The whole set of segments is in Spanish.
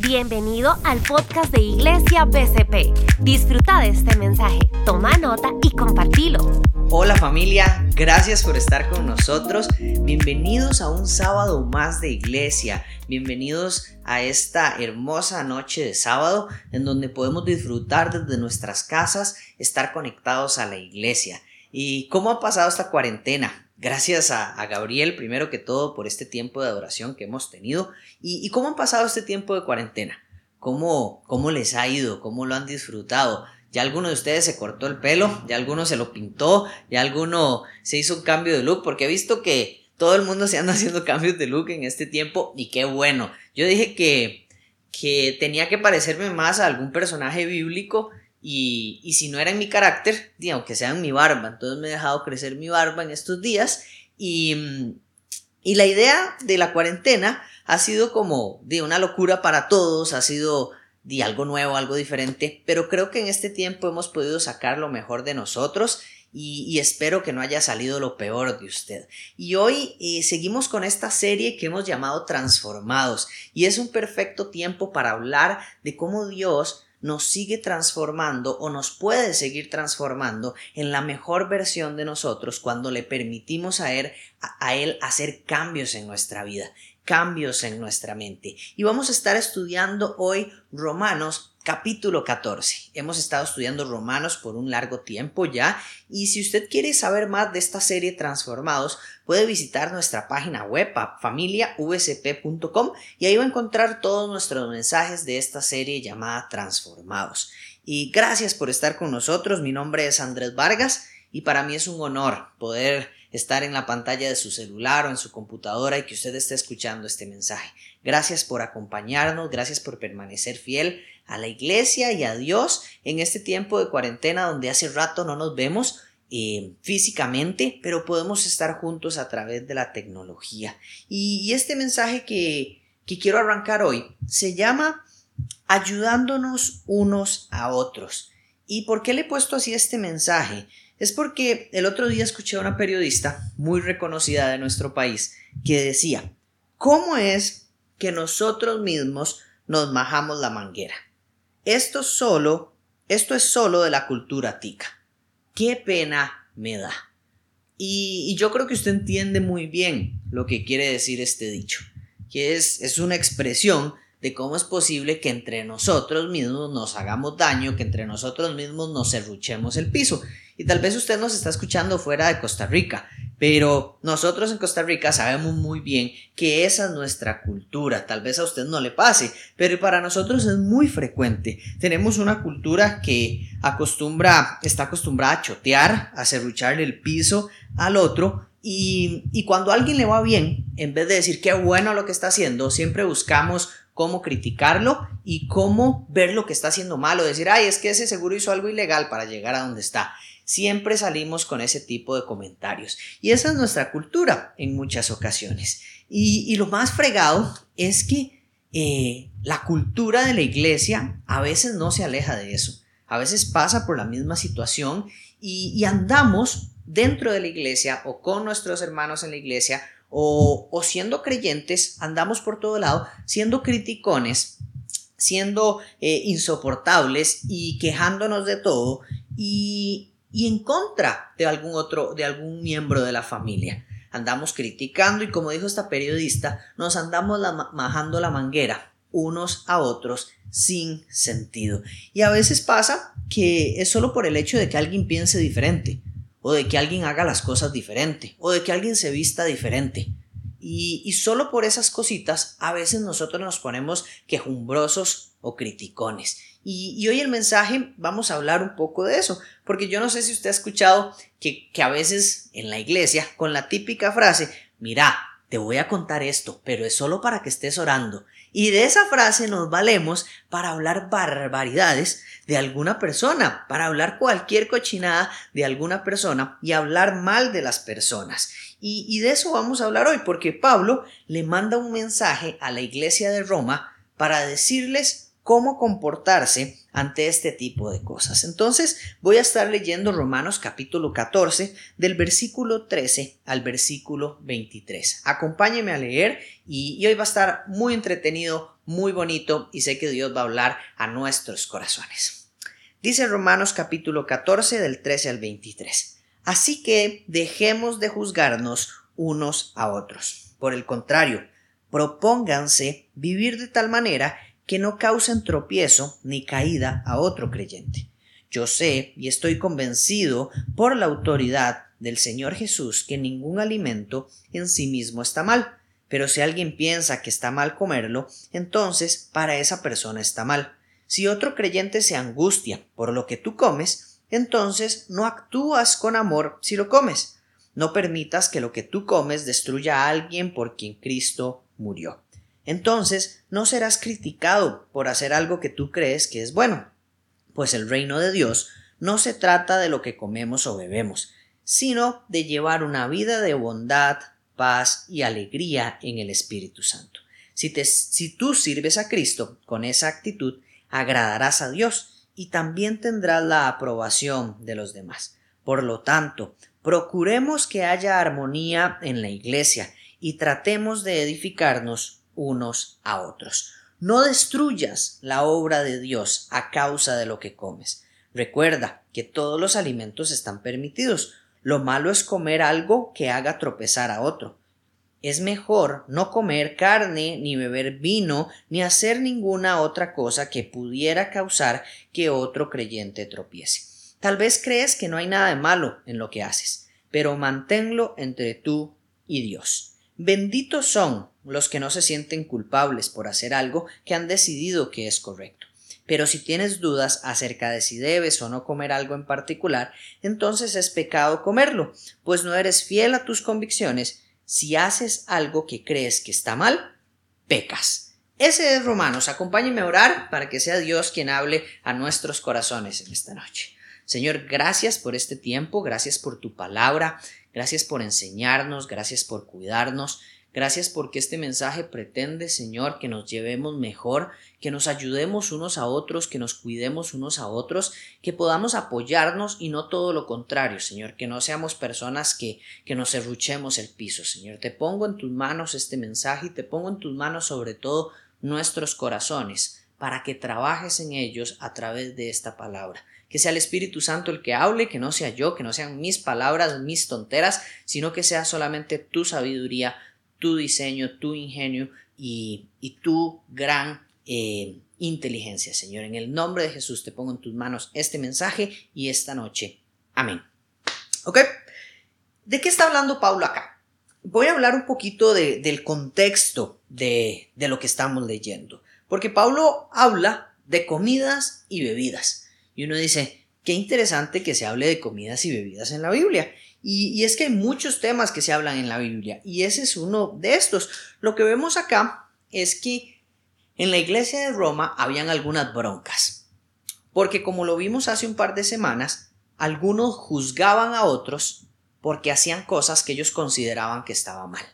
Bienvenido al podcast de Iglesia BCP. Disfruta de este mensaje, toma nota y compartilo. Hola familia, gracias por estar con nosotros. Bienvenidos a un sábado más de iglesia. Bienvenidos a esta hermosa noche de sábado en donde podemos disfrutar desde nuestras casas, estar conectados a la iglesia. ¿Y cómo ha pasado esta cuarentena? Gracias a, Gabriel, primero que todo, por este tiempo de adoración que hemos tenido. ¿Y, cómo han pasado este tiempo de cuarentena? ¿Cómo, ¿Cómo les ha ido? ¿Cómo lo han disfrutado? Ya alguno de ustedes se cortó el pelo, ya alguno se lo pintó, ya alguno se hizo un cambio de look, porque he visto que todo el mundo se anda haciendo cambios de look en este tiempo y qué bueno. Yo dije que, que tenía que parecerme más a algún personaje bíblico y, si no era en mi carácter, aunque sea en mi barba, entonces me he dejado crecer mi barba en estos días y, y la idea de la cuarentena ha sido como de una locura para todos, ha sido de algo nuevo, algo diferente, pero creo que en este tiempo hemos podido sacar lo mejor de nosotros y, espero que no haya salido lo peor de usted. Y hoy eh, seguimos con esta serie que hemos llamado Transformados y es un perfecto tiempo para hablar de cómo Dios nos sigue transformando o nos puede seguir transformando en la mejor versión de nosotros cuando le permitimos a él, a él hacer cambios en nuestra vida, cambios en nuestra mente. Y vamos a estar estudiando hoy Romanos capítulo 14. Hemos estado estudiando Romanos por un largo tiempo ya y si usted quiere saber más de esta serie Transformados, puede visitar nuestra página web familiavsp.com y ahí va a encontrar todos nuestros mensajes de esta serie llamada Transformados. Y gracias por estar con nosotros. Mi nombre es Andrés Vargas y para mí es un honor poder estar en la pantalla de su celular o en su computadora y que usted esté escuchando este mensaje. Gracias por acompañarnos, gracias por permanecer fiel a la iglesia y a Dios en este tiempo de cuarentena donde hace rato no nos vemos eh, físicamente, pero podemos estar juntos a través de la tecnología. Y, este mensaje que, que quiero arrancar hoy se llama ayudándonos unos a otros. ¿Y por qué le he puesto así este mensaje? Es porque el otro día escuché a una periodista muy reconocida de nuestro país que decía, ¿cómo es que nosotros mismos nos majamos la manguera? Esto solo, esto es solo de la cultura tica. Qué pena me da. Y, yo creo que usted entiende muy bien lo que quiere decir este dicho, que es, es una expresión de cómo es posible que entre nosotros mismos nos hagamos daño, que entre nosotros mismos nos serruchemos el piso. Y tal vez usted nos está escuchando fuera de Costa Rica, pero nosotros en Costa Rica sabemos muy bien que esa es nuestra cultura. Tal vez a usted no le pase, pero para nosotros es muy frecuente. Tenemos una cultura que acostumbra, está acostumbrada a chotear, a serrucharle el piso al otro. Y, y cuando a alguien le va bien, en vez de decir qué bueno lo que está haciendo, siempre buscamos cómo criticarlo y cómo ver lo que está haciendo malo. Decir, ay, es que ese seguro hizo algo ilegal para llegar a donde está. Siempre salimos con ese tipo de comentarios. Y esa es nuestra cultura en muchas ocasiones. Y, lo más fregado es que eh, la cultura de la iglesia a veces no se aleja de eso. A veces pasa por la misma situación y, andamos dentro de la iglesia o con nuestros hermanos en la iglesia o, siendo creyentes, andamos por todo lado siendo criticones, siendo eh, insoportables y quejándonos de todo y, y en contra de algún otro, de algún miembro de la familia. Andamos criticando y como dijo esta periodista, nos andamos majando la manguera unos a otros sin sentido. Y a veces pasa que es solo por el hecho de que alguien piense diferente, o de que alguien haga las cosas diferente, o de que alguien se vista diferente. Y, y solo por esas cositas a veces nosotros nos ponemos quejumbrosos o criticones. Y, hoy el mensaje vamos a hablar un poco de eso, porque yo no sé si usted ha escuchado que, que a veces en la iglesia, con la típica frase, mira, te voy a contar esto, pero es solo para que estés orando. Y de esa frase nos valemos para hablar barbaridades de alguna persona, para hablar cualquier cochinada de alguna persona y hablar mal de las personas. Y, y de eso vamos a hablar hoy, porque Pablo le manda un mensaje a la iglesia de Roma para decirles cómo comportarse ante este tipo de cosas. Entonces voy a estar leyendo Romanos capítulo 14 del versículo 13 al versículo 23. Acompáñeme a leer y, hoy va a estar muy entretenido, muy bonito y sé que Dios va a hablar a nuestros corazones. Dice Romanos capítulo 14 del 13 al 23. Así que dejemos de juzgarnos unos a otros. Por el contrario, propónganse vivir de tal manera que no causen tropiezo ni caída a otro creyente. Yo sé y estoy convencido por la autoridad del Señor Jesús que ningún alimento en sí mismo está mal, pero si alguien piensa que está mal comerlo, entonces para esa persona está mal. Si otro creyente se angustia por lo que tú comes, entonces no actúas con amor si lo comes. No permitas que lo que tú comes destruya a alguien por quien Cristo murió entonces no serás criticado por hacer algo que tú crees que es bueno, pues el reino de Dios no se trata de lo que comemos o bebemos, sino de llevar una vida de bondad, paz y alegría en el Espíritu Santo. Si, si tú sirves a Cristo con esa actitud, agradarás a Dios y también tendrás la aprobación de los demás. Por lo tanto, procuremos que haya armonía en la iglesia y tratemos de edificarnos unos a otros. No destruyas la obra de Dios a causa de lo que comes. Recuerda que todos los alimentos están permitidos. Lo malo es comer algo que haga tropezar a otro. Es mejor no comer carne, ni beber vino, ni hacer ninguna otra cosa que pudiera causar que otro creyente tropiece. Tal vez crees que no hay nada de malo en lo que haces, pero manténlo entre tú y Dios. Benditos son los que no se sienten culpables por hacer algo que han decidido que es correcto. Pero si tienes dudas acerca de si debes o no comer algo en particular, entonces es pecado comerlo, pues no eres fiel a tus convicciones. Si haces algo que crees que está mal, pecas. Ese es Romanos. Acompáñeme a orar para que sea Dios quien hable a nuestros corazones en esta noche. Señor, gracias por este tiempo, gracias por tu palabra, Gracias por enseñarnos, gracias por cuidarnos, gracias porque este mensaje pretende, Señor, que nos llevemos mejor, que nos ayudemos unos a otros, que nos cuidemos unos a otros, que podamos apoyarnos y no todo lo contrario, Señor, que no seamos personas que, que nos serruchemos el piso, Señor. Te pongo en tus manos este mensaje y te pongo en tus manos sobre todo nuestros corazones para que trabajes en ellos a través de esta palabra que sea el Espíritu Santo el que hable, que no sea yo, que no sean mis palabras, mis tonteras, sino que sea solamente tu sabiduría, tu diseño, tu ingenio y, tu gran eh, inteligencia, Señor. En el nombre de Jesús te pongo en tus manos este mensaje y esta noche. Amén. ¿Ok? ¿De qué está hablando Pablo acá? Voy a hablar un poquito del contexto de, de lo que estamos leyendo, porque Pablo habla de comidas y bebidas. Y uno dice, qué interesante que se hable de comidas y bebidas en la Biblia. Y, es que hay muchos temas que se hablan en la Biblia y ese es uno de estos. Lo que vemos acá es que en la iglesia de Roma habían algunas broncas. Porque como lo vimos hace un par de semanas, algunos juzgaban a otros porque hacían cosas que ellos consideraban que estaba mal.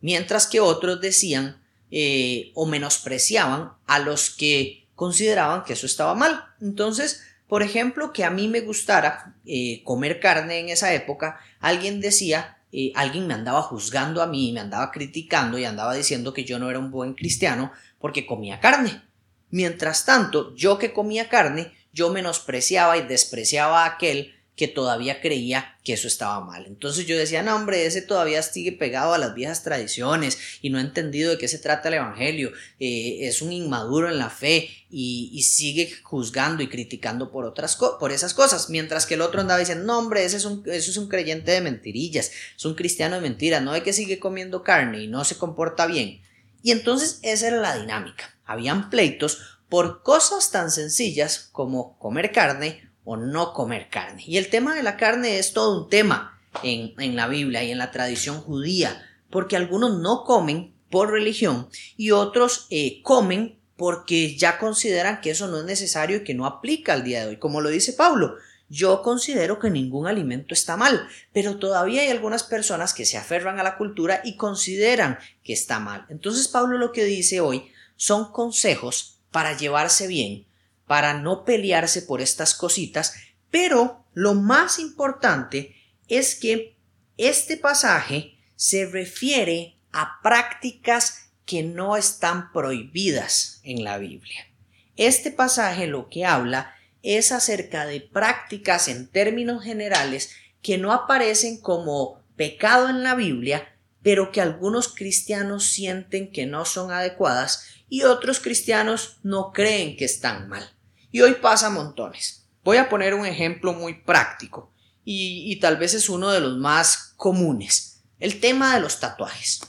Mientras que otros decían eh, o menospreciaban a los que consideraban que eso estaba mal. Entonces, por ejemplo, que a mí me gustara eh, comer carne en esa época, alguien decía, eh, alguien me andaba juzgando a mí, me andaba criticando y andaba diciendo que yo no era un buen cristiano porque comía carne. Mientras tanto, yo que comía carne, yo menospreciaba y despreciaba a aquel que todavía creía que eso estaba mal. Entonces yo decía, no hombre, ese todavía sigue pegado a las viejas tradiciones y no ha entendido de qué se trata el Evangelio, eh, es un inmaduro en la fe y, sigue juzgando y criticando por, otras por esas cosas, mientras que el otro andaba diciendo, no hombre, ese es un, es un creyente de mentirillas, es un cristiano de mentiras, no hay que sigue comiendo carne y no se comporta bien. Y entonces esa era la dinámica. Habían pleitos por cosas tan sencillas como comer carne o no comer carne. Y el tema de la carne es todo un tema en, la Biblia y en la tradición judía, porque algunos no comen por religión y otros eh, comen porque ya consideran que eso no es necesario y que no aplica al día de hoy. Como lo dice Pablo, yo considero que ningún alimento está mal, pero todavía hay algunas personas que se aferran a la cultura y consideran que está mal. Entonces Pablo lo que dice hoy son consejos para llevarse bien, para no pelearse por estas cositas, pero lo más importante es que este pasaje se refiere a prácticas que no están prohibidas en la Biblia. Este pasaje lo que habla es acerca de prácticas en términos generales que no aparecen como pecado en la Biblia, pero que algunos cristianos sienten que no son adecuadas y otros cristianos no creen que están mal. Y hoy pasa montones. Voy a poner un ejemplo muy práctico y, tal vez es uno de los más comunes. El tema de los tatuajes.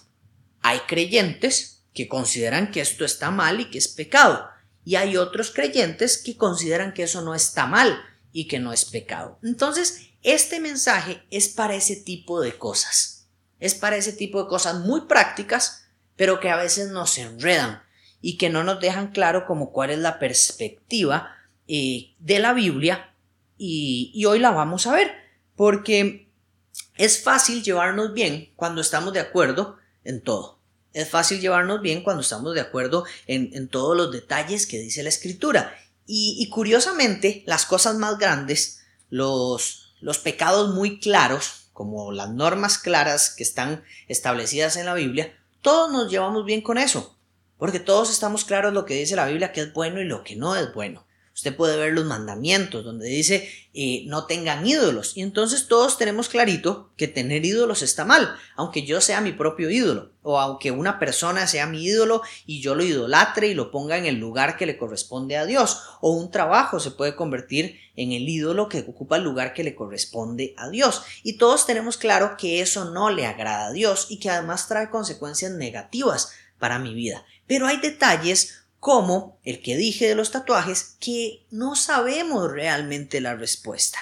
Hay creyentes que consideran que esto está mal y que es pecado. Y hay otros creyentes que consideran que eso no está mal y que no es pecado. Entonces, este mensaje es para ese tipo de cosas. Es para ese tipo de cosas muy prácticas, pero que a veces nos enredan y que no nos dejan claro como cuál es la perspectiva eh, de la Biblia y, y hoy la vamos a ver porque es fácil llevarnos bien cuando estamos de acuerdo en todo. Es fácil llevarnos bien cuando estamos de acuerdo en, todos los detalles que dice la escritura. Y, curiosamente, las cosas más grandes, los, los pecados muy claros, como las normas claras que están establecidas en la Biblia, todos nos llevamos bien con eso, porque todos estamos claros lo que dice la Biblia que es bueno y lo que no es bueno. Usted puede ver los mandamientos donde dice eh, no tengan ídolos. Y entonces todos tenemos clarito que tener ídolos está mal, aunque yo sea mi propio ídolo, o aunque una persona sea mi ídolo y yo lo idolatre y lo ponga en el lugar que le corresponde a Dios, o un trabajo se puede convertir en el ídolo que ocupa el lugar que le corresponde a Dios. Y todos tenemos claro que eso no le agrada a Dios y que además trae consecuencias negativas para mi vida. Pero hay detalles como el que dije de los tatuajes, que no sabemos realmente la respuesta,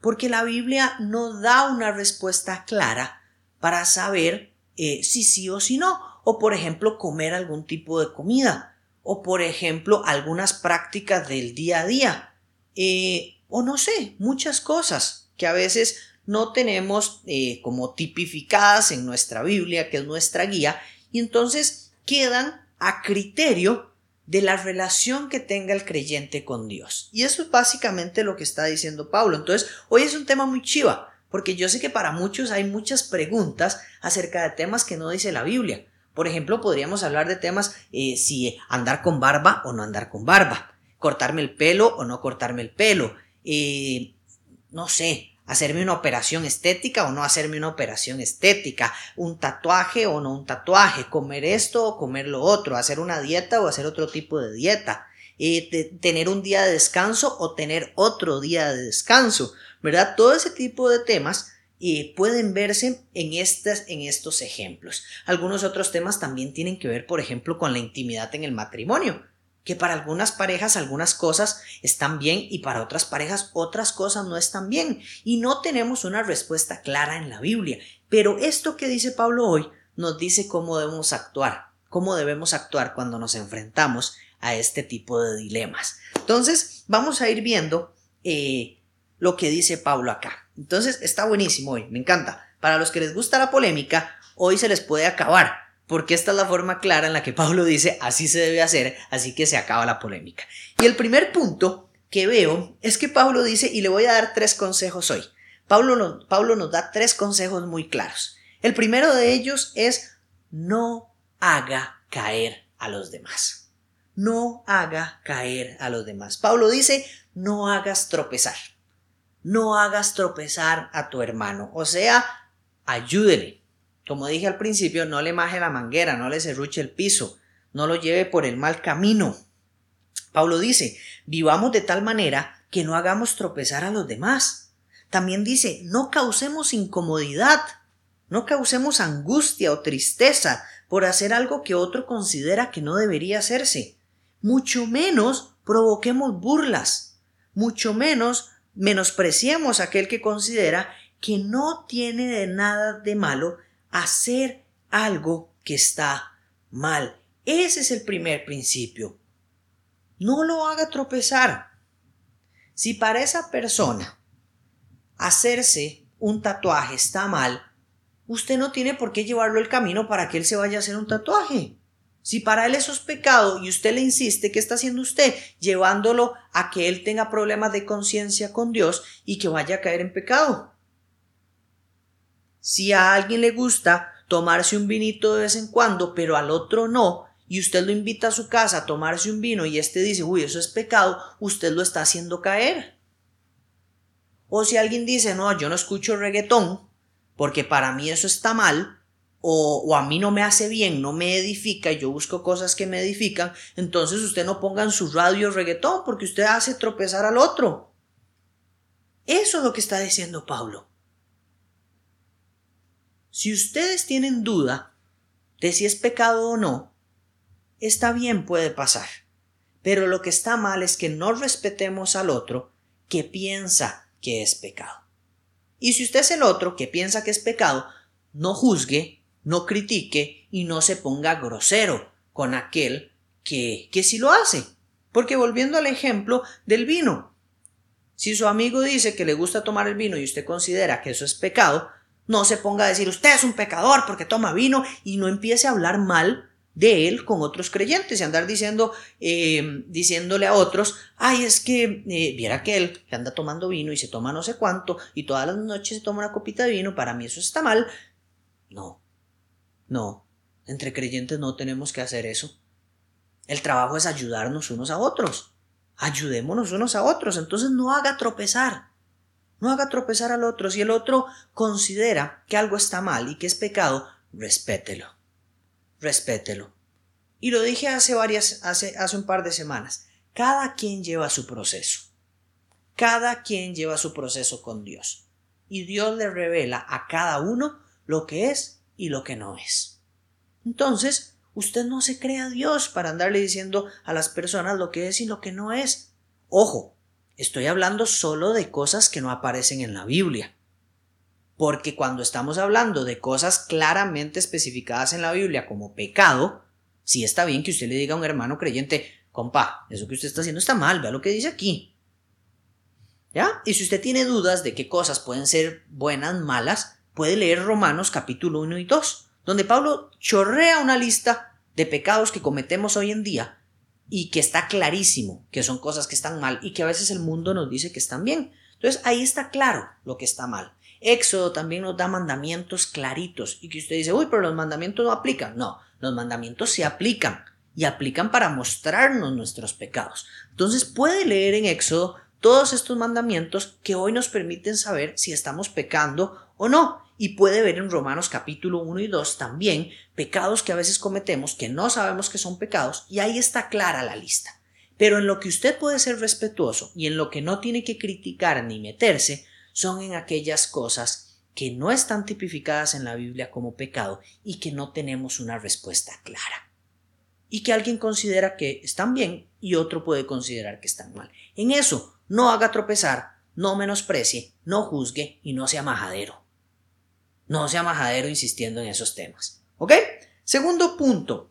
porque la Biblia no da una respuesta clara para saber eh, si sí o si no, o por ejemplo comer algún tipo de comida, o por ejemplo algunas prácticas del día a día, eh, o no sé, muchas cosas que a veces no tenemos eh, como tipificadas en nuestra Biblia, que es nuestra guía, y entonces quedan a criterio de la relación que tenga el creyente con Dios. Y eso es básicamente lo que está diciendo Pablo. Entonces, hoy es un tema muy chiva, porque yo sé que para muchos hay muchas preguntas acerca de temas que no dice la Biblia. Por ejemplo, podríamos hablar de temas eh, si andar con barba o no andar con barba, cortarme el pelo o no cortarme el pelo, eh, no sé, hacerme una operación estética o no hacerme una operación estética, un tatuaje o no un tatuaje, comer esto o comer lo otro, hacer una dieta o hacer otro tipo de dieta, eh, tener un día de descanso o tener otro día de descanso, ¿verdad? Todo ese tipo de temas eh, pueden verse en, estas, en estos ejemplos. Algunos otros temas también tienen que ver, por ejemplo, con la intimidad en el matrimonio que para algunas parejas algunas cosas están bien y para otras parejas otras cosas no están bien y no tenemos una respuesta clara en la Biblia. Pero esto que dice Pablo hoy nos dice cómo debemos actuar, cómo debemos actuar cuando nos enfrentamos a este tipo de dilemas. Entonces vamos a ir viendo eh, lo que dice Pablo acá. Entonces está buenísimo hoy, me encanta. Para los que les gusta la polémica, hoy se les puede acabar porque esta es la forma clara en la que Pablo dice así se debe hacer, así que se acaba la polémica. Y el primer punto que veo es que Pablo dice, y le voy a dar tres consejos hoy. Pablo, Pablo nos da tres consejos muy claros. El primero de ellos es no haga caer a los demás. No haga caer a los demás. Pablo dice, no hagas tropezar. No hagas tropezar a tu hermano. O sea, ayúdele, como dije al principio, no le maje la manguera, no le serruche el piso, no lo lleve por el mal camino. Pablo dice, vivamos de tal manera que no hagamos tropezar a los demás. También dice, no causemos incomodidad, no causemos angustia o tristeza por hacer algo que otro considera que no debería hacerse. Mucho menos provoquemos burlas, mucho menos menospreciemos a aquel que considera que no tiene de nada de malo hacer algo que está mal. Ese es el primer principio. No lo haga tropezar. Si para esa persona hacerse un tatuaje está mal, usted no tiene por qué llevarlo el camino para que él se vaya a hacer un tatuaje. Si para él eso es pecado y usted le insiste, ¿qué está haciendo usted? Llevándolo a que él tenga problemas de conciencia con Dios y que vaya a caer en pecado. Si a alguien le gusta tomarse un vinito de vez en cuando, pero al otro no, y usted lo invita a su casa a tomarse un vino y este dice, uy, eso es pecado, usted lo está haciendo caer. O si alguien dice, no, yo no escucho reggaetón, porque para mí eso está mal, o, a mí no me hace bien, no me edifica, yo busco cosas que me edifican, entonces usted no ponga en su radio reggaetón porque usted hace tropezar al otro. Eso es lo que está diciendo Pablo. Si ustedes tienen duda de si es pecado o no, está bien, puede pasar. Pero lo que está mal es que no respetemos al otro que piensa que es pecado. Y si usted es el otro que piensa que es pecado, no juzgue no critique y no se ponga grosero con aquel que, que sí lo hace. Porque volviendo al ejemplo del vino, si su amigo dice que le gusta tomar el vino y usted considera que eso es pecado, no se ponga a decir usted es un pecador porque toma vino y no empiece a hablar mal de él con otros creyentes y andar diciendo, eh, diciéndole a otros, ay, es que eh, viera que él que anda tomando vino y se toma no sé cuánto y todas las noches se toma una copita de vino, para mí eso está mal. No, no, entre creyentes no tenemos que hacer eso. El trabajo es ayudarnos unos a otros. Ayudémonos unos a otros. Entonces no haga tropezar. No haga tropezar al otro. Si el otro considera que algo está mal y que es pecado, respételo. Respételo. Y lo dije hace varias, hace, hace un par de semanas. Cada quien lleva su proceso. Cada quien lleva su proceso con Dios. Y Dios le revela a cada uno lo que es y lo que no es. Entonces, usted no se crea Dios para andarle diciendo a las personas lo que es y lo que no es. Ojo, estoy hablando solo de cosas que no aparecen en la Biblia. Porque cuando estamos hablando de cosas claramente especificadas en la Biblia como pecado, sí está bien que usted le diga a un hermano creyente, compa, eso que usted está haciendo está mal, vea lo que dice aquí. ¿Ya? Y si usted tiene dudas de qué cosas pueden ser buenas, malas, puede leer Romanos capítulo 1 y 2, donde Pablo chorrea una lista de pecados que cometemos hoy en día y que está clarísimo que son cosas que están mal y que a veces el mundo nos dice que están bien. Entonces ahí está claro lo que está mal. Éxodo también nos da mandamientos claritos y que usted dice, uy, pero los mandamientos no aplican. No, los mandamientos se aplican y aplican para mostrarnos nuestros pecados. Entonces puede leer en Éxodo todos estos mandamientos que hoy nos permiten saber si estamos pecando o no. Y puede ver en Romanos capítulo 1 y 2 también pecados que a veces cometemos que no sabemos que son pecados y ahí está clara la lista. Pero en lo que usted puede ser respetuoso y en lo que no tiene que criticar ni meterse son en aquellas cosas que no están tipificadas en la Biblia como pecado y que no tenemos una respuesta clara. Y que alguien considera que están bien y otro puede considerar que están mal. En eso no haga tropezar, no menosprecie, no juzgue y no sea majadero. No sea majadero insistiendo en esos temas. ¿Ok? Segundo punto,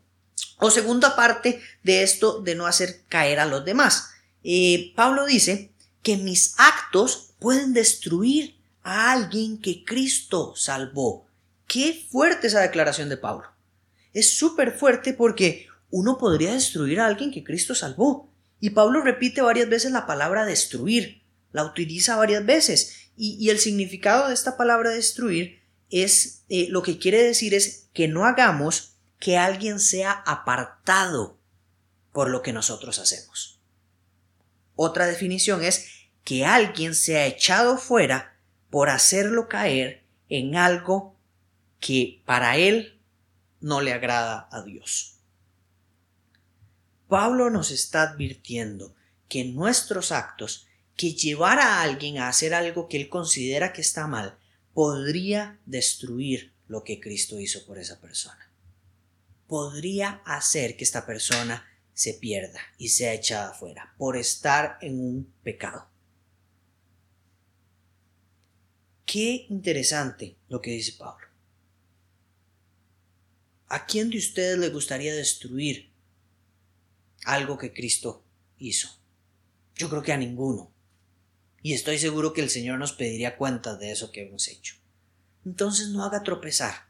o segunda parte de esto de no hacer caer a los demás. Eh, Pablo dice que mis actos pueden destruir a alguien que Cristo salvó. Qué fuerte esa declaración de Pablo. Es súper fuerte porque uno podría destruir a alguien que Cristo salvó. Y Pablo repite varias veces la palabra destruir, la utiliza varias veces. Y, el significado de esta palabra destruir es, eh, lo que quiere decir es que no hagamos que alguien sea apartado por lo que nosotros hacemos. Otra definición es que alguien sea echado fuera por hacerlo caer en algo que para él no le agrada a Dios. Pablo nos está advirtiendo que nuestros actos, que llevar a alguien a hacer algo que él considera que está mal, podría destruir lo que Cristo hizo por esa persona. Podría hacer que esta persona se pierda y sea echada afuera por estar en un pecado. Qué interesante lo que dice Pablo. ¿A quién de ustedes le gustaría destruir algo que Cristo hizo? Yo creo que a ninguno. Y estoy seguro que el Señor nos pediría cuentas de eso que hemos hecho. Entonces no haga tropezar.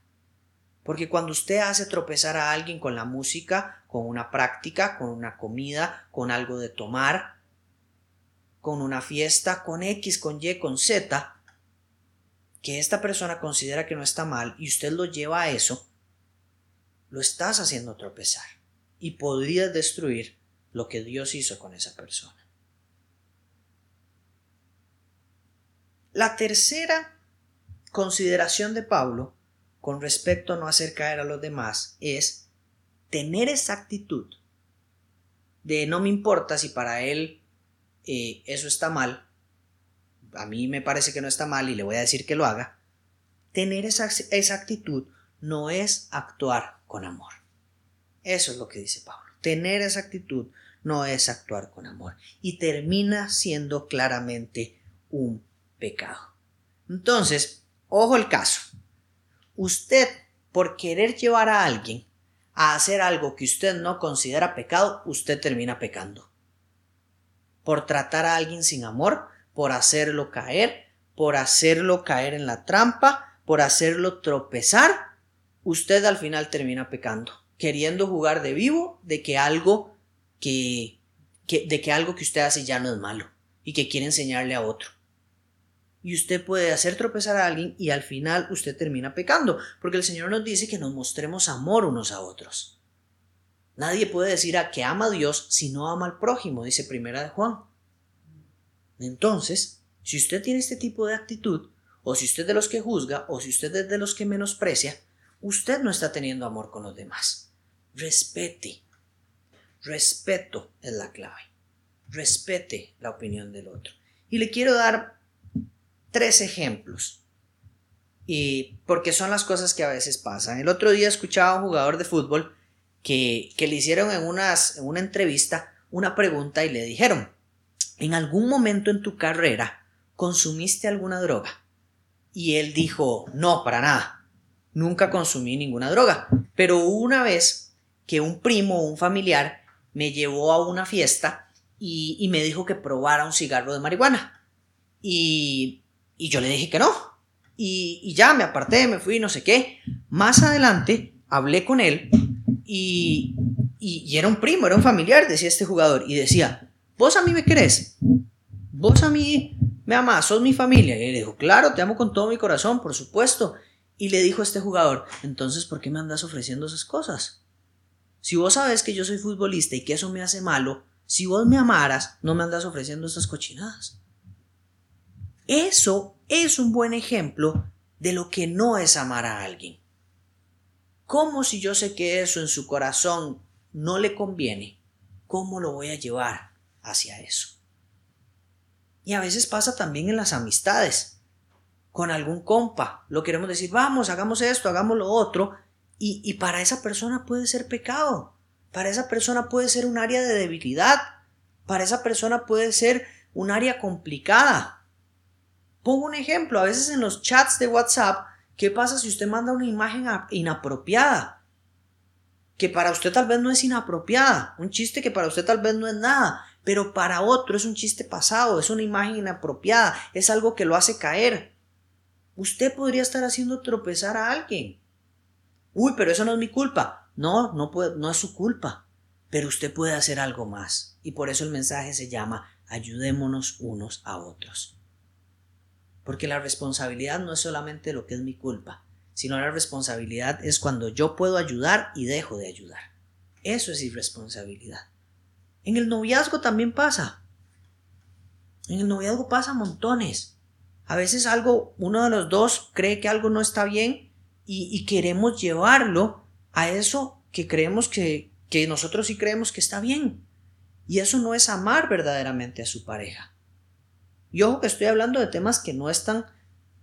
Porque cuando usted hace tropezar a alguien con la música, con una práctica, con una comida, con algo de tomar, con una fiesta, con X, con Y, con Z, que esta persona considera que no está mal y usted lo lleva a eso, lo estás haciendo tropezar y podrías destruir lo que Dios hizo con esa persona. La tercera consideración de Pablo con respecto a no hacer caer a los demás es tener esa actitud de no me importa si para él eh, eso está mal, a mí me parece que no está mal y le voy a decir que lo haga, tener esa, esa actitud no es actuar con amor. Eso es lo que dice Pablo. Tener esa actitud no es actuar con amor y termina siendo claramente un pecado. Entonces, ojo el caso. Usted, por querer llevar a alguien a hacer algo que usted no considera pecado, usted termina pecando. Por tratar a alguien sin amor, por hacerlo caer, por hacerlo caer en la trampa, por hacerlo tropezar, usted al final termina pecando, queriendo jugar de vivo de que algo que, que, de que algo que usted hace ya no es malo y que quiere enseñarle a otro. Y usted puede hacer tropezar a alguien y al final usted termina pecando, porque el Señor nos dice que nos mostremos amor unos a otros. Nadie puede decir a que ama a Dios si no ama al prójimo, dice Primera de Juan. Entonces, si usted tiene este tipo de actitud, o si usted es de los que juzga, o si usted es de los que menosprecia, usted no está teniendo amor con los demás. Respete. Respeto es la clave. Respete la opinión del otro. Y le quiero dar tres ejemplos. Y porque son las cosas que a veces pasan. El otro día escuchaba a un jugador de fútbol que, que le hicieron en, en una entrevista una pregunta y le dijeron, ¿en algún momento en tu carrera consumiste alguna droga? Y él dijo, no, para nada. Nunca consumí ninguna droga. Pero una vez que un primo o un familiar me llevó a una fiesta y, me dijo que probara un cigarro de marihuana. Y, y yo le dije que no. Y, y, ya me aparté, me fui, no sé qué. Más adelante hablé con él y, y, era un primo, era un familiar, decía este jugador. Y decía, vos a mí me querés. Vos a mí me amas, sos mi familia. Y él dijo, claro, te amo con todo mi corazón, por supuesto. Y le dijo a este jugador, entonces, ¿por qué me andas ofreciendo esas cosas? Si vos sabes que yo soy futbolista y que eso me hace malo, si vos me amaras, no me andas ofreciendo esas cochinadas. Eso es un buen ejemplo de lo que no es amar a alguien. ¿Cómo si yo sé que eso en su corazón no le conviene? ¿Cómo lo voy a llevar hacia eso? Y a veces pasa también en las amistades. Con algún compa, lo queremos decir, vamos, hagamos esto, hagamos lo otro, y, y para esa persona puede ser pecado, para esa persona puede ser un área de debilidad, para esa persona puede ser un área complicada. Pongo un ejemplo, a veces en los chats de WhatsApp, ¿qué pasa si usted manda una imagen inapropiada? Que para usted tal vez no es inapropiada, un chiste que para usted tal vez no es nada, pero para otro es un chiste pasado, es una imagen inapropiada, es algo que lo hace caer. Usted podría estar haciendo tropezar a alguien. Uy, pero eso no es mi culpa. No, no, no es su culpa. Pero usted puede hacer algo más. Y por eso el mensaje se llama ayudémonos unos a otros. Porque la responsabilidad no es solamente lo que es mi culpa, sino la responsabilidad es cuando yo puedo ayudar y dejo de ayudar. Eso es irresponsabilidad. En el noviazgo también pasa. En el noviazgo pasa montones. A veces algo, uno de los dos cree que algo no está bien y, queremos llevarlo a eso que creemos que, que nosotros sí creemos que está bien. Y eso no es amar verdaderamente a su pareja. Y ojo que estoy hablando de temas que no están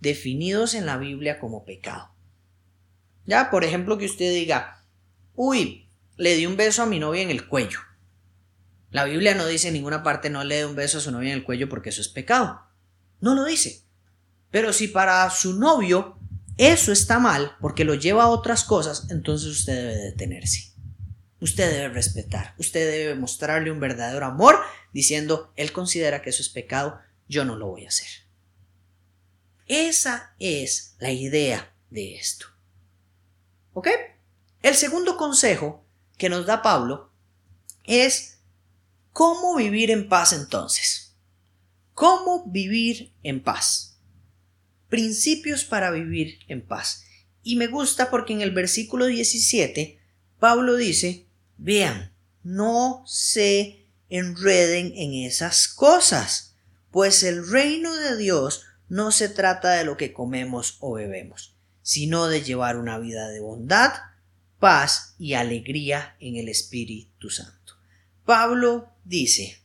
definidos en la Biblia como pecado. Ya, por ejemplo, que usted diga, uy, le di un beso a mi novia en el cuello. La Biblia no dice en ninguna parte no le dé un beso a su novia en el cuello porque eso es pecado. No lo dice. Pero si para su novio eso está mal porque lo lleva a otras cosas, entonces usted debe detenerse. Usted debe respetar. Usted debe mostrarle un verdadero amor diciendo, él considera que eso es pecado, yo no lo voy a hacer. Esa es la idea de esto. ¿Ok? El segundo consejo que nos da Pablo es cómo vivir en paz entonces. ¿Cómo vivir en paz? Principios para vivir en paz. Y me gusta porque en el versículo 17 Pablo dice, vean, no se enreden en esas cosas, pues el reino de Dios no se trata de lo que comemos o bebemos, sino de llevar una vida de bondad, paz y alegría en el Espíritu Santo. Pablo dice,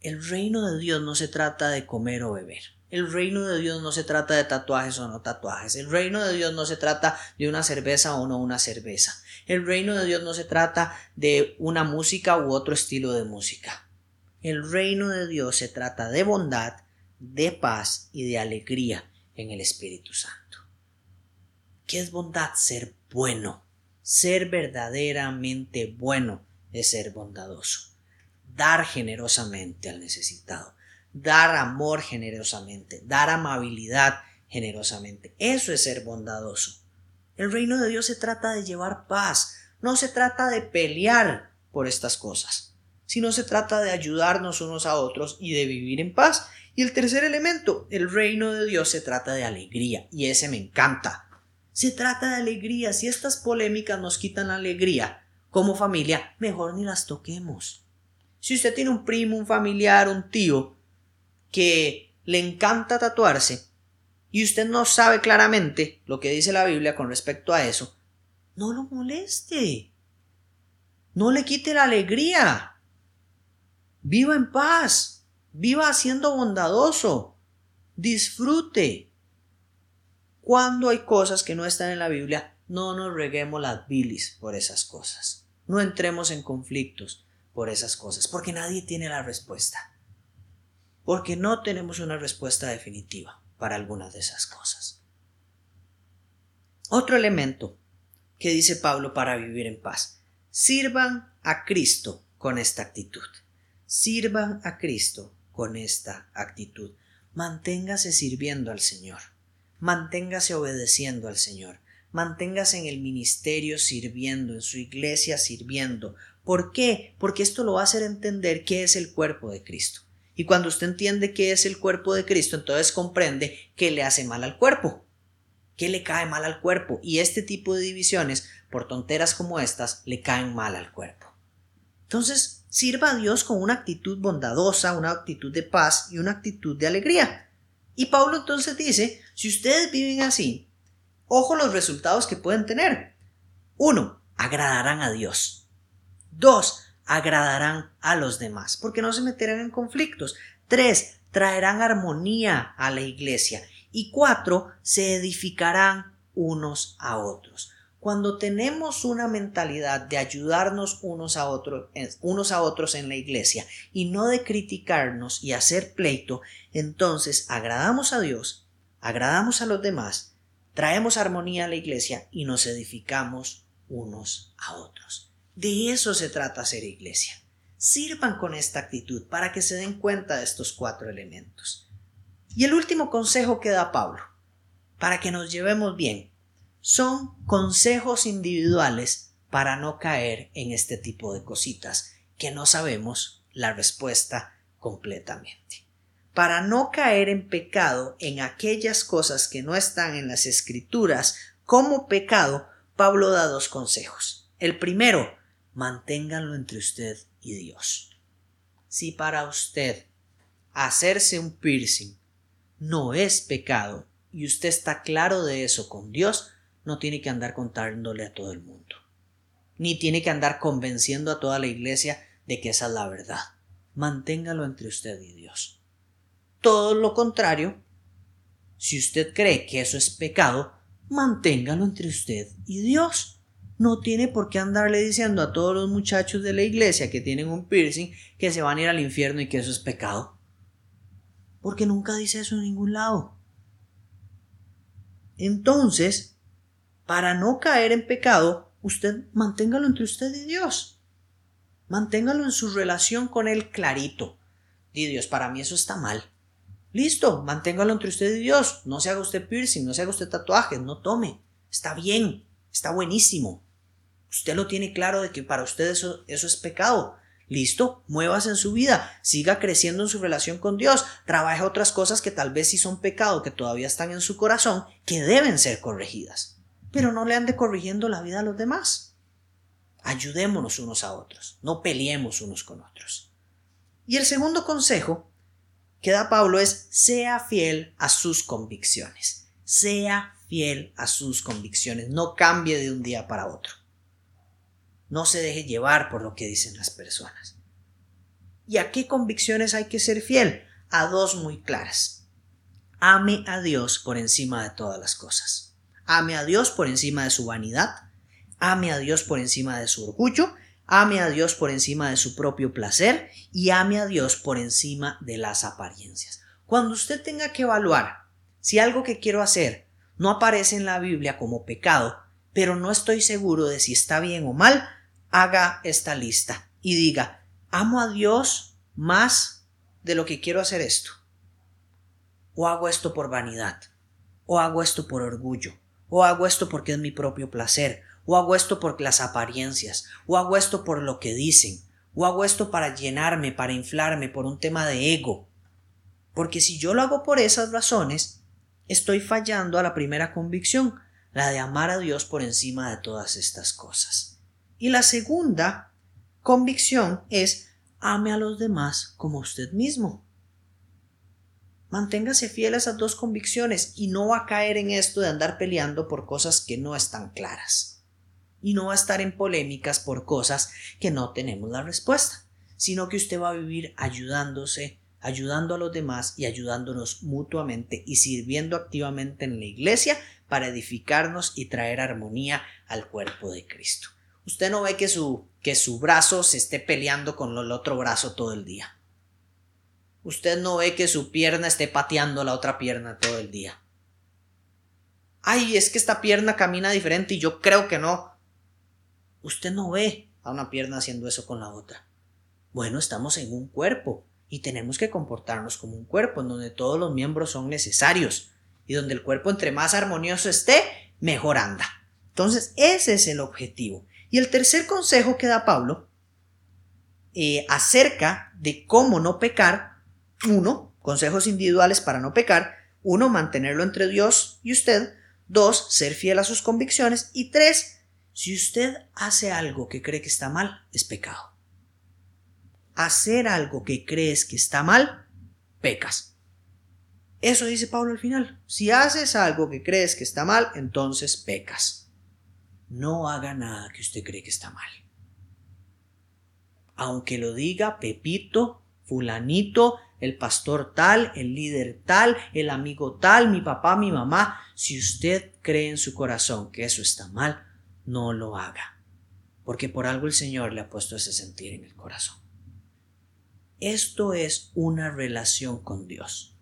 el reino de Dios no se trata de comer o beber. El reino de Dios no se trata de tatuajes o no tatuajes. El reino de Dios no se trata de una cerveza o no una cerveza. El reino de Dios no se trata de una música u otro estilo de música. El reino de Dios se trata de bondad, de paz y de alegría en el Espíritu Santo. ¿Qué es bondad? Ser bueno. Ser verdaderamente bueno es ser bondadoso. Dar generosamente al necesitado. Dar amor generosamente. Dar amabilidad generosamente. Eso es ser bondadoso. El reino de Dios se trata de llevar paz. No se trata de pelear por estas cosas, sino se trata de ayudarnos unos a otros y de vivir en paz. Y el tercer elemento, el reino de Dios se trata de alegría. Y ese me encanta se trata de alegría. Si estas polémicas nos quitan la alegría como familia, mejor ni las toquemos. Si usted tiene un primo, un familiar, un tío que le encanta tatuarse y usted no sabe claramente lo que dice la Biblia con respecto a eso, no lo moleste. No le quite la alegría. Viva en paz. Viva siendo bondadoso. Disfrute. Cuando hay cosas que no están en la Biblia, no nos reguemos las bilis por esas cosas. No entremos en conflictos por esas cosas, porque nadie tiene la respuesta. Porque no tenemos una respuesta definitiva para algunas de esas cosas. Otro elemento que dice Pablo para vivir en paz. Sirvan a Cristo con esta actitud. Sirvan a Cristo con esta actitud. Manténgase sirviendo al Señor manténgase obedeciendo al Señor, manténgase en el ministerio sirviendo, en su iglesia sirviendo. ¿Por qué? Porque esto lo va a hacer entender qué es el cuerpo de Cristo. Y cuando usted entiende qué es el cuerpo de Cristo, entonces comprende qué le hace mal al cuerpo, qué le cae mal al cuerpo. Y este tipo de divisiones, por tonteras como estas, le caen mal al cuerpo. Entonces, sirva a Dios con una actitud bondadosa, una actitud de paz y una actitud de alegría. Y Pablo entonces dice, si ustedes viven así, ojo los resultados que pueden tener. Uno, agradarán a Dios. Dos, agradarán a los demás, porque no se meterán en conflictos. Tres, traerán armonía a la iglesia. Y cuatro, se edificarán unos a otros. Cuando tenemos una mentalidad de ayudarnos unos a, otros, unos a otros en la iglesia y no de criticarnos y hacer pleito, entonces agradamos a Dios, agradamos a los demás, traemos armonía a la iglesia y nos edificamos unos a otros. De eso se trata ser iglesia. Sirvan con esta actitud para que se den cuenta de estos cuatro elementos. Y el último consejo que da Pablo, para que nos llevemos bien, son consejos individuales para no caer en este tipo de cositas que no sabemos la respuesta completamente. Para no caer en pecado en aquellas cosas que no están en las escrituras como pecado, Pablo da dos consejos. El primero, manténganlo entre usted y Dios. Si para usted hacerse un piercing no es pecado y usted está claro de eso con Dios, no tiene que andar contándole a todo el mundo, ni tiene que andar convenciendo a toda la iglesia de que esa es la verdad. Manténgalo entre usted y Dios. Todo lo contrario, si usted cree que eso es pecado, manténgalo entre usted y Dios. No tiene por qué andarle diciendo a todos los muchachos de la iglesia que tienen un piercing que se van a ir al infierno y que eso es pecado. Porque nunca dice eso en ningún lado. Entonces, para no caer en pecado, usted manténgalo entre usted y Dios. Manténgalo en su relación con Él clarito. Di Dios, para mí eso está mal. Listo, manténgalo entre usted y Dios. No se haga usted piercing, no se haga usted tatuajes, no tome. Está bien. Está buenísimo. Usted lo tiene claro de que para usted eso, eso es pecado. Listo, muevas en su vida, siga creciendo en su relación con Dios, trabaje otras cosas que tal vez sí son pecado, que todavía están en su corazón, que deben ser corregidas. Pero no le ande corrigiendo la vida a los demás. Ayudémonos unos a otros, no peleemos unos con otros. Y el segundo consejo que da Pablo es sea fiel a sus convicciones. Sea fiel a sus convicciones, no cambie de un día para otro. No se deje llevar por lo que dicen las personas. ¿Y a qué convicciones hay que ser fiel? A dos muy claras. Ame a Dios por encima de todas las cosas. Ame a Dios por encima de su vanidad. Ame a Dios por encima de su orgullo. Ame a Dios por encima de su propio placer. Y ame a Dios por encima de las apariencias. Cuando usted tenga que evaluar si algo que quiero hacer no aparece en la Biblia como pecado, pero no estoy seguro de si está bien o mal, haga esta lista y diga, amo a Dios más de lo que quiero hacer esto. O hago esto por vanidad. O hago esto por orgullo. O hago esto porque es mi propio placer. O hago esto por las apariencias. O hago esto por lo que dicen. O hago esto para llenarme, para inflarme, por un tema de ego. Porque si yo lo hago por esas razones, estoy fallando a la primera convicción, la de amar a Dios por encima de todas estas cosas. Y la segunda convicción es ame a los demás como usted mismo. Manténgase fiel a esas dos convicciones y no va a caer en esto de andar peleando por cosas que no están claras. Y no va a estar en polémicas por cosas que no tenemos la respuesta, sino que usted va a vivir ayudándose, ayudando a los demás y ayudándonos mutuamente y sirviendo activamente en la iglesia para edificarnos y traer armonía al cuerpo de Cristo. Usted no ve que su, que su brazo se esté peleando con el otro brazo todo el día. Usted no ve que su pierna esté pateando la otra pierna todo el día. Ay, es que esta pierna camina diferente y yo creo que no. Usted no ve a una pierna haciendo eso con la otra. Bueno, estamos en un cuerpo y tenemos que comportarnos como un cuerpo en donde todos los miembros son necesarios y donde el cuerpo entre más armonioso esté, mejor anda. Entonces, ese es el objetivo. Y el tercer consejo que da Pablo eh, acerca de cómo no pecar, uno, consejos individuales para no pecar, uno, mantenerlo entre Dios y usted, dos, ser fiel a sus convicciones y tres, si usted hace algo que cree que está mal, es pecado. Hacer algo que crees que está mal, pecas. Eso dice Pablo al final. Si haces algo que crees que está mal, entonces pecas no haga nada que usted cree que está mal. Aunque lo diga Pepito, fulanito, el pastor tal, el líder tal, el amigo tal, mi papá, mi mamá, si usted cree en su corazón que eso está mal, no lo haga. Porque por algo el Señor le ha puesto ese sentir en el corazón. Esto es una relación con Dios.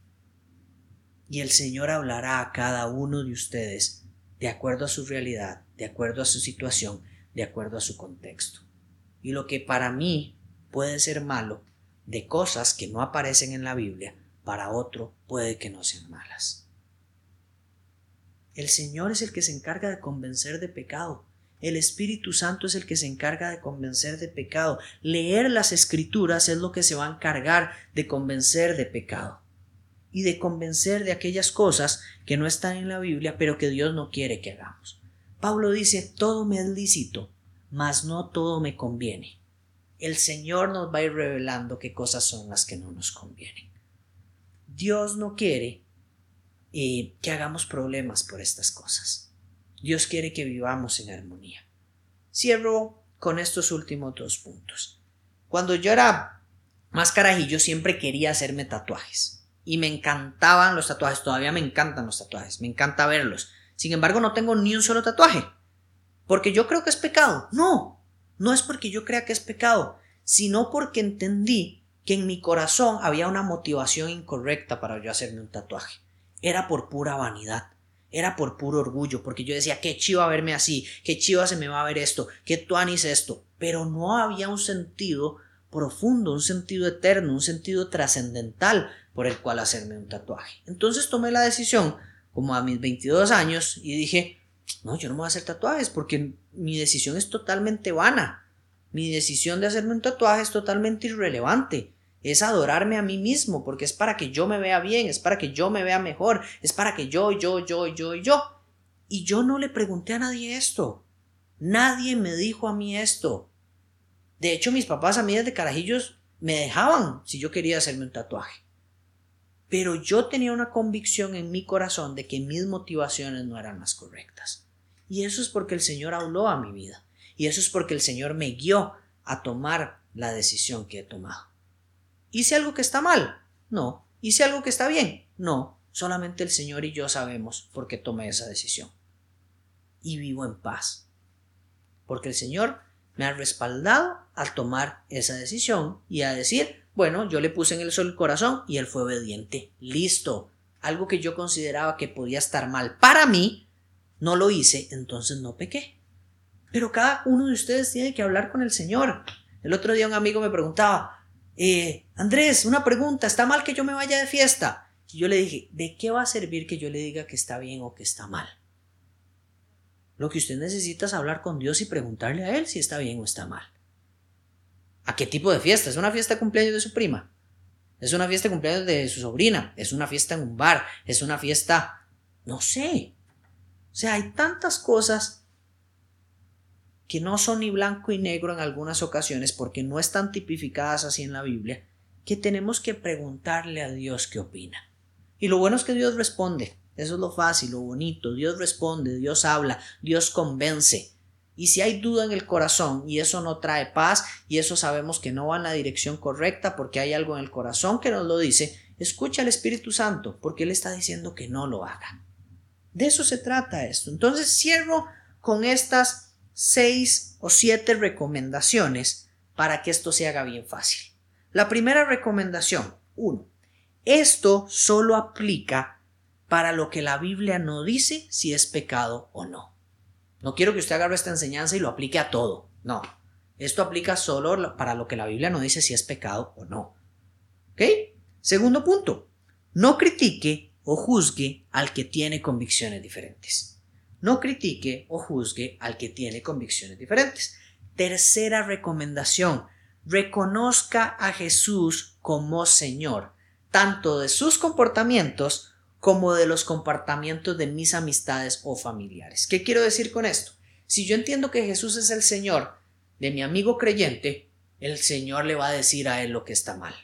Y el Señor hablará a cada uno de ustedes de acuerdo a su realidad de acuerdo a su situación, de acuerdo a su contexto. Y lo que para mí puede ser malo de cosas que no aparecen en la Biblia, para otro puede que no sean malas. El Señor es el que se encarga de convencer de pecado. El Espíritu Santo es el que se encarga de convencer de pecado. Leer las escrituras es lo que se va a encargar de convencer de pecado y de convencer de aquellas cosas que no están en la Biblia, pero que Dios no quiere que hagamos. Pablo dice, todo me es lícito, mas no todo me conviene. El Señor nos va a ir revelando qué cosas son las que no nos convienen. Dios no quiere eh, que hagamos problemas por estas cosas. Dios quiere que vivamos en armonía. Cierro con estos últimos dos puntos. Cuando yo era más carajillo siempre quería hacerme tatuajes. Y me encantaban los tatuajes, todavía me encantan los tatuajes, me encanta verlos. Sin embargo, no tengo ni un solo tatuaje. Porque yo creo que es pecado. No, no es porque yo crea que es pecado, sino porque entendí que en mi corazón había una motivación incorrecta para yo hacerme un tatuaje. Era por pura vanidad. Era por puro orgullo, porque yo decía, qué chiva verme así, qué chiva se me va a ver esto, qué tuanis esto. Pero no había un sentido profundo, un sentido eterno, un sentido trascendental por el cual hacerme un tatuaje. Entonces tomé la decisión como a mis 22 años y dije, no, yo no me voy a hacer tatuajes porque mi decisión es totalmente vana. Mi decisión de hacerme un tatuaje es totalmente irrelevante. Es adorarme a mí mismo porque es para que yo me vea bien, es para que yo me vea mejor, es para que yo, yo, yo, yo, yo. Y yo no le pregunté a nadie esto. Nadie me dijo a mí esto. De hecho, mis papás a mí desde carajillos me dejaban si yo quería hacerme un tatuaje. Pero yo tenía una convicción en mi corazón de que mis motivaciones no eran las correctas. Y eso es porque el Señor habló a mi vida. Y eso es porque el Señor me guió a tomar la decisión que he tomado. ¿Hice algo que está mal? No. ¿Hice algo que está bien? No. Solamente el Señor y yo sabemos por qué tomé esa decisión. Y vivo en paz. Porque el Señor me ha respaldado al tomar esa decisión y a decir, bueno, yo le puse en el sol el corazón y él fue obediente. Listo. Algo que yo consideraba que podía estar mal para mí, no lo hice, entonces no pequé. Pero cada uno de ustedes tiene que hablar con el Señor. El otro día un amigo me preguntaba, eh, Andrés, una pregunta, ¿está mal que yo me vaya de fiesta? Y yo le dije, ¿de qué va a servir que yo le diga que está bien o que está mal? Lo que usted necesita es hablar con Dios y preguntarle a Él si está bien o está mal. ¿A qué tipo de fiesta? ¿Es una fiesta de cumpleaños de su prima? ¿Es una fiesta de cumpleaños de su sobrina? ¿Es una fiesta en un bar? ¿Es una fiesta... no sé? O sea, hay tantas cosas que no son ni blanco y negro en algunas ocasiones porque no están tipificadas así en la Biblia, que tenemos que preguntarle a Dios qué opina. Y lo bueno es que Dios responde. Eso es lo fácil, lo bonito. Dios responde, Dios habla, Dios convence. Y si hay duda en el corazón y eso no trae paz y eso sabemos que no va en la dirección correcta porque hay algo en el corazón que nos lo dice, escucha al Espíritu Santo porque Él está diciendo que no lo haga. De eso se trata esto. Entonces cierro con estas seis o siete recomendaciones para que esto se haga bien fácil. La primera recomendación, uno, esto solo aplica para lo que la Biblia no dice si es pecado o no. No quiero que usted agarre esta enseñanza y lo aplique a todo. No. Esto aplica solo para lo que la Biblia no dice si es pecado o no. ¿Ok? Segundo punto. No critique o juzgue al que tiene convicciones diferentes. No critique o juzgue al que tiene convicciones diferentes. Tercera recomendación. Reconozca a Jesús como Señor, tanto de sus comportamientos como de los comportamientos de mis amistades o familiares. ¿Qué quiero decir con esto? Si yo entiendo que Jesús es el Señor de mi amigo creyente, el Señor le va a decir a él lo que está mal.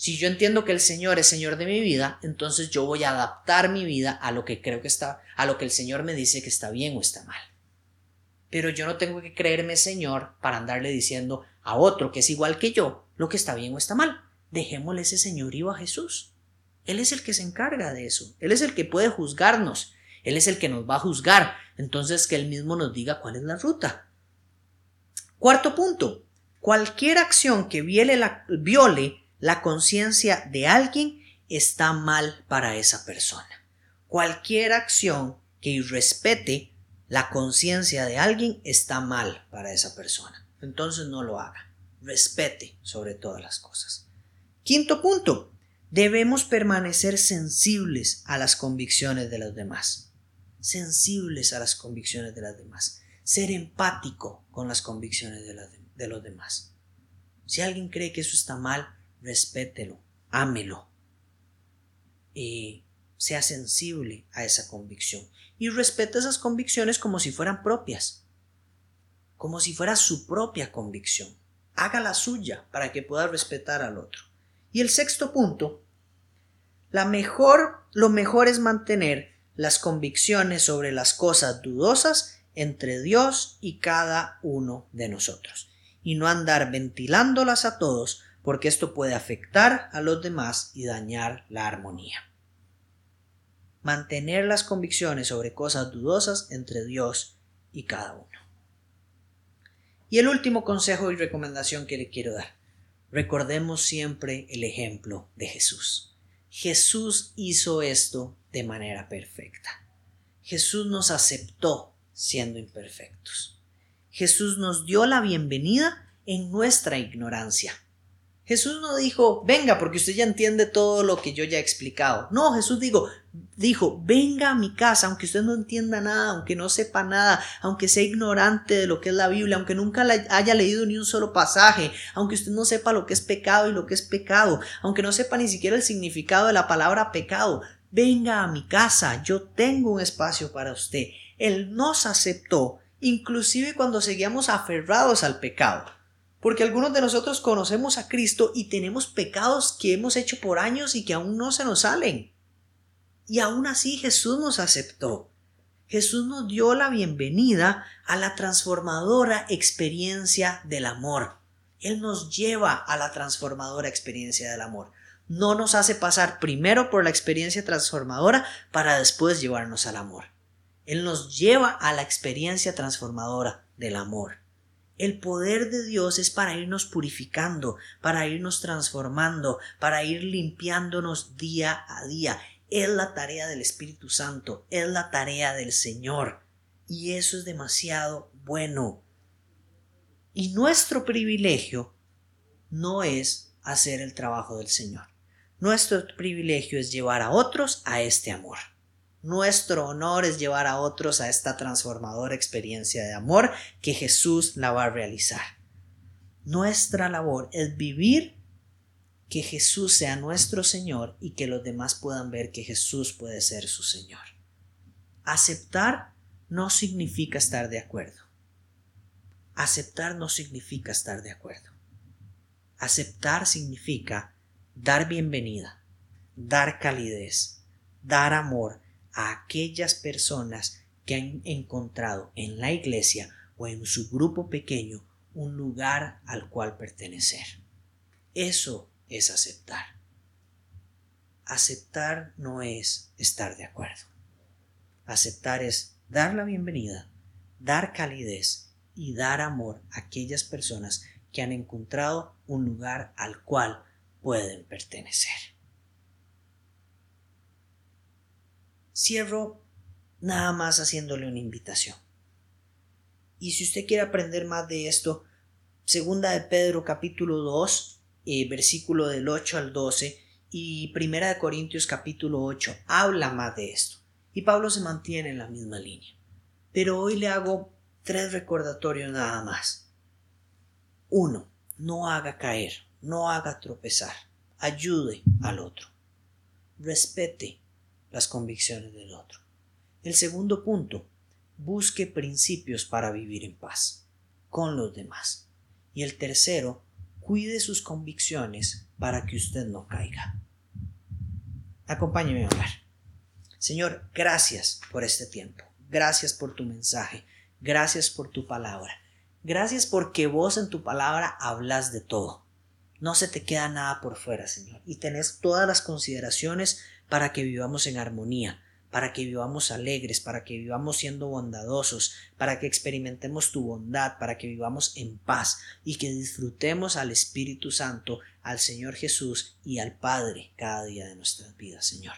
Si yo entiendo que el Señor es Señor de mi vida, entonces yo voy a adaptar mi vida a lo que creo que está, a lo que el Señor me dice que está bien o está mal. Pero yo no tengo que creerme Señor para andarle diciendo a otro que es igual que yo lo que está bien o está mal. Dejémosle ese señorío a Jesús. Él es el que se encarga de eso. Él es el que puede juzgarnos. Él es el que nos va a juzgar. Entonces que Él mismo nos diga cuál es la ruta. Cuarto punto. Cualquier acción que viole la, viole la conciencia de alguien está mal para esa persona. Cualquier acción que irrespete la conciencia de alguien está mal para esa persona. Entonces no lo haga. Respete sobre todas las cosas. Quinto punto. Debemos permanecer sensibles a las convicciones de los demás. Sensibles a las convicciones de los demás. Ser empático con las convicciones de, los demás. Si alguien cree que eso está mal, respételo, ámelo. Y sea sensible a esa convicción. Y respete esas convicciones como si fueran propias. Como si fuera su propia convicción. Haga la suya para que pueda respetar al otro. Y el sexto punto, la mejor, lo mejor es mantener las convicciones sobre las cosas dudosas entre Dios y cada uno de nosotros, y no andar ventilándolas a todos, porque esto puede afectar a los demás y dañar la armonía. Mantener las convicciones sobre cosas dudosas entre Dios y cada uno. Y el último consejo y recomendación que le quiero dar recordemos siempre el ejemplo de Jesús. Jesús hizo esto de manera perfecta. Jesús nos aceptó siendo imperfectos. Jesús nos dio la bienvenida en nuestra ignorancia. Jesús no dijo, venga, porque usted ya entiende todo lo que yo ya he explicado. No, Jesús dijo, dijo, venga a mi casa, aunque usted no entienda nada, aunque no sepa nada, aunque sea ignorante de lo que es la Biblia, aunque nunca haya leído ni un solo pasaje, aunque usted no sepa lo que es pecado y lo que es pecado, aunque no sepa ni siquiera el significado de la palabra pecado, venga a mi casa, yo tengo un espacio para usted. Él nos aceptó, inclusive cuando seguíamos aferrados al pecado. Porque algunos de nosotros conocemos a Cristo y tenemos pecados que hemos hecho por años y que aún no se nos salen. Y aún así Jesús nos aceptó. Jesús nos dio la bienvenida a la transformadora experiencia del amor. Él nos lleva a la transformadora experiencia del amor. No nos hace pasar primero por la experiencia transformadora para después llevarnos al amor. Él nos lleva a la experiencia transformadora del amor. El poder de Dios es para irnos purificando, para irnos transformando, para ir limpiándonos día a día. Es la tarea del Espíritu Santo, es la tarea del Señor. Y eso es demasiado bueno. Y nuestro privilegio no es hacer el trabajo del Señor. Nuestro privilegio es llevar a otros a este amor. Nuestro honor es llevar a otros a esta transformadora experiencia de amor que Jesús la va a realizar. Nuestra labor es vivir que Jesús sea nuestro Señor y que los demás puedan ver que Jesús puede ser su Señor. Aceptar no significa estar de acuerdo. Aceptar no significa estar de acuerdo. Aceptar significa dar bienvenida, dar calidez, dar amor, a aquellas personas que han encontrado en la iglesia o en su grupo pequeño un lugar al cual pertenecer. Eso es aceptar. Aceptar no es estar de acuerdo. Aceptar es dar la bienvenida, dar calidez y dar amor a aquellas personas que han encontrado un lugar al cual pueden pertenecer. Cierro nada más haciéndole una invitación. Y si usted quiere aprender más de esto, segunda de Pedro capítulo 2, eh, versículo del 8 al 12 y primera de Corintios capítulo 8 habla más de esto. Y Pablo se mantiene en la misma línea. Pero hoy le hago tres recordatorios nada más. Uno, no haga caer, no haga tropezar, ayude al otro, respete las convicciones del otro. El segundo punto, busque principios para vivir en paz con los demás. Y el tercero, cuide sus convicciones para que usted no caiga. Acompáñeme a orar. Señor, gracias por este tiempo. Gracias por tu mensaje. Gracias por tu palabra. Gracias porque vos en tu palabra hablas de todo. No se te queda nada por fuera, Señor. Y tenés todas las consideraciones para que vivamos en armonía, para que vivamos alegres, para que vivamos siendo bondadosos, para que experimentemos tu bondad, para que vivamos en paz y que disfrutemos al Espíritu Santo, al Señor Jesús y al Padre cada día de nuestras vidas, Señor.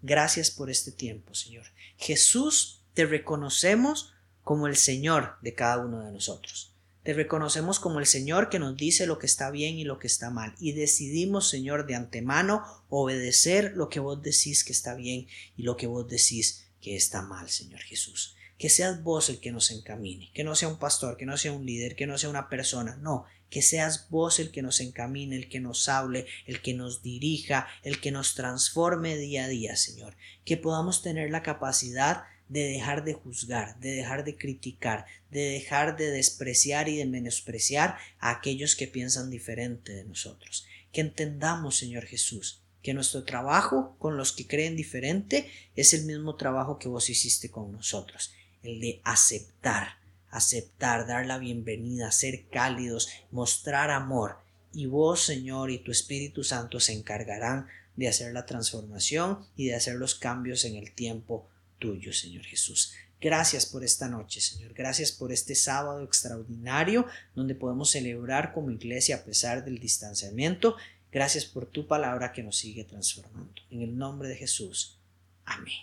Gracias por este tiempo, Señor. Jesús, te reconocemos como el Señor de cada uno de nosotros. Te reconocemos como el Señor que nos dice lo que está bien y lo que está mal. Y decidimos, Señor, de antemano obedecer lo que vos decís que está bien y lo que vos decís que está mal, Señor Jesús. Que seas vos el que nos encamine, que no sea un pastor, que no sea un líder, que no sea una persona, no, que seas vos el que nos encamine, el que nos hable, el que nos dirija, el que nos transforme día a día, Señor. Que podamos tener la capacidad de dejar de juzgar, de dejar de criticar, de dejar de despreciar y de menospreciar a aquellos que piensan diferente de nosotros. Que entendamos, Señor Jesús, que nuestro trabajo con los que creen diferente es el mismo trabajo que vos hiciste con nosotros, el de aceptar, aceptar, dar la bienvenida, ser cálidos, mostrar amor. Y vos, Señor, y tu Espíritu Santo se encargarán de hacer la transformación y de hacer los cambios en el tiempo tuyo, Señor Jesús. Gracias por esta noche, Señor. Gracias por este sábado extraordinario donde podemos celebrar como iglesia a pesar del distanciamiento. Gracias por tu palabra que nos sigue transformando. En el nombre de Jesús. Amén.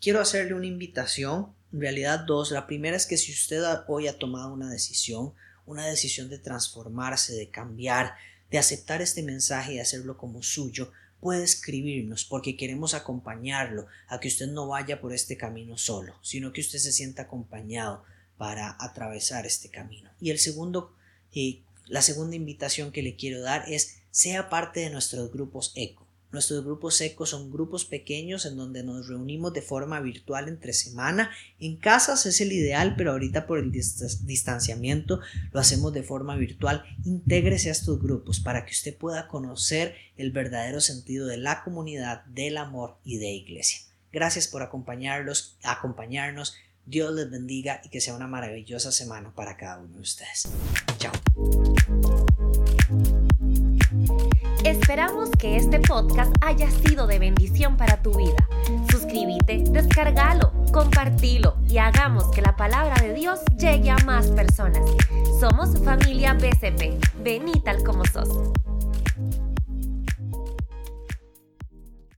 Quiero hacerle una invitación, en realidad dos. La primera es que si usted hoy ha tomado una decisión, una decisión de transformarse, de cambiar, de aceptar este mensaje y hacerlo como suyo, puede escribirnos porque queremos acompañarlo a que usted no vaya por este camino solo, sino que usted se sienta acompañado para atravesar este camino. Y el segundo, eh, la segunda invitación que le quiero dar es sea parte de nuestros grupos ECO. Nuestros grupos secos son grupos pequeños en donde nos reunimos de forma virtual entre semana. En casas es el ideal, pero ahorita por el distanciamiento lo hacemos de forma virtual. Intégrese a estos grupos para que usted pueda conocer el verdadero sentido de la comunidad, del amor y de iglesia. Gracias por acompañarlos, acompañarnos. Dios les bendiga y que sea una maravillosa semana para cada uno de ustedes. Chao. Esperamos que este podcast haya sido de bendición para tu vida. Suscríbete, descárgalo, compartilo y hagamos que la palabra de Dios llegue a más personas. Somos familia BCP. Vení tal como sos.